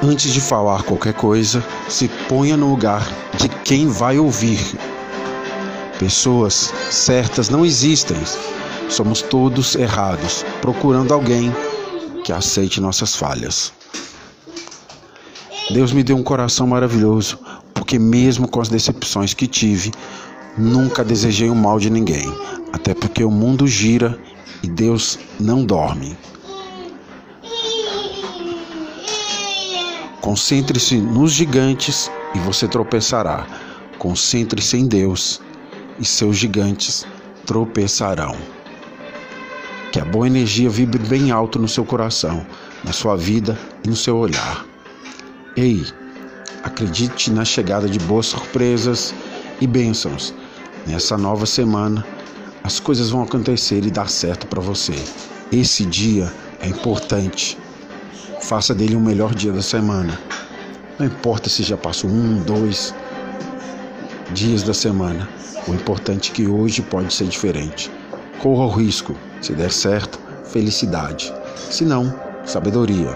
Antes de falar qualquer coisa, se ponha no lugar de quem vai ouvir. Pessoas certas não existem. Somos todos errados, procurando alguém que aceite nossas falhas. Deus me deu um coração maravilhoso, porque mesmo com as decepções que tive, nunca desejei o mal de ninguém, até porque o mundo gira e Deus não dorme. Concentre-se nos gigantes e você tropeçará. Concentre-se em Deus e seus gigantes tropeçarão. Que a boa energia vibre bem alto no seu coração, na sua vida e no seu olhar. Ei, acredite na chegada de boas surpresas e bênçãos. Nessa nova semana, as coisas vão acontecer e dar certo para você. Esse dia é importante. Faça dele o melhor dia da semana. Não importa se já passou um, dois dias da semana. O importante é que hoje pode ser diferente. Corra o risco. Se der certo, felicidade. Se não, sabedoria.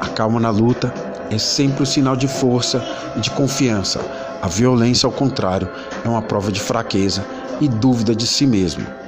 A calma na luta é sempre um sinal de força e de confiança. A violência, ao contrário, é uma prova de fraqueza e dúvida de si mesmo.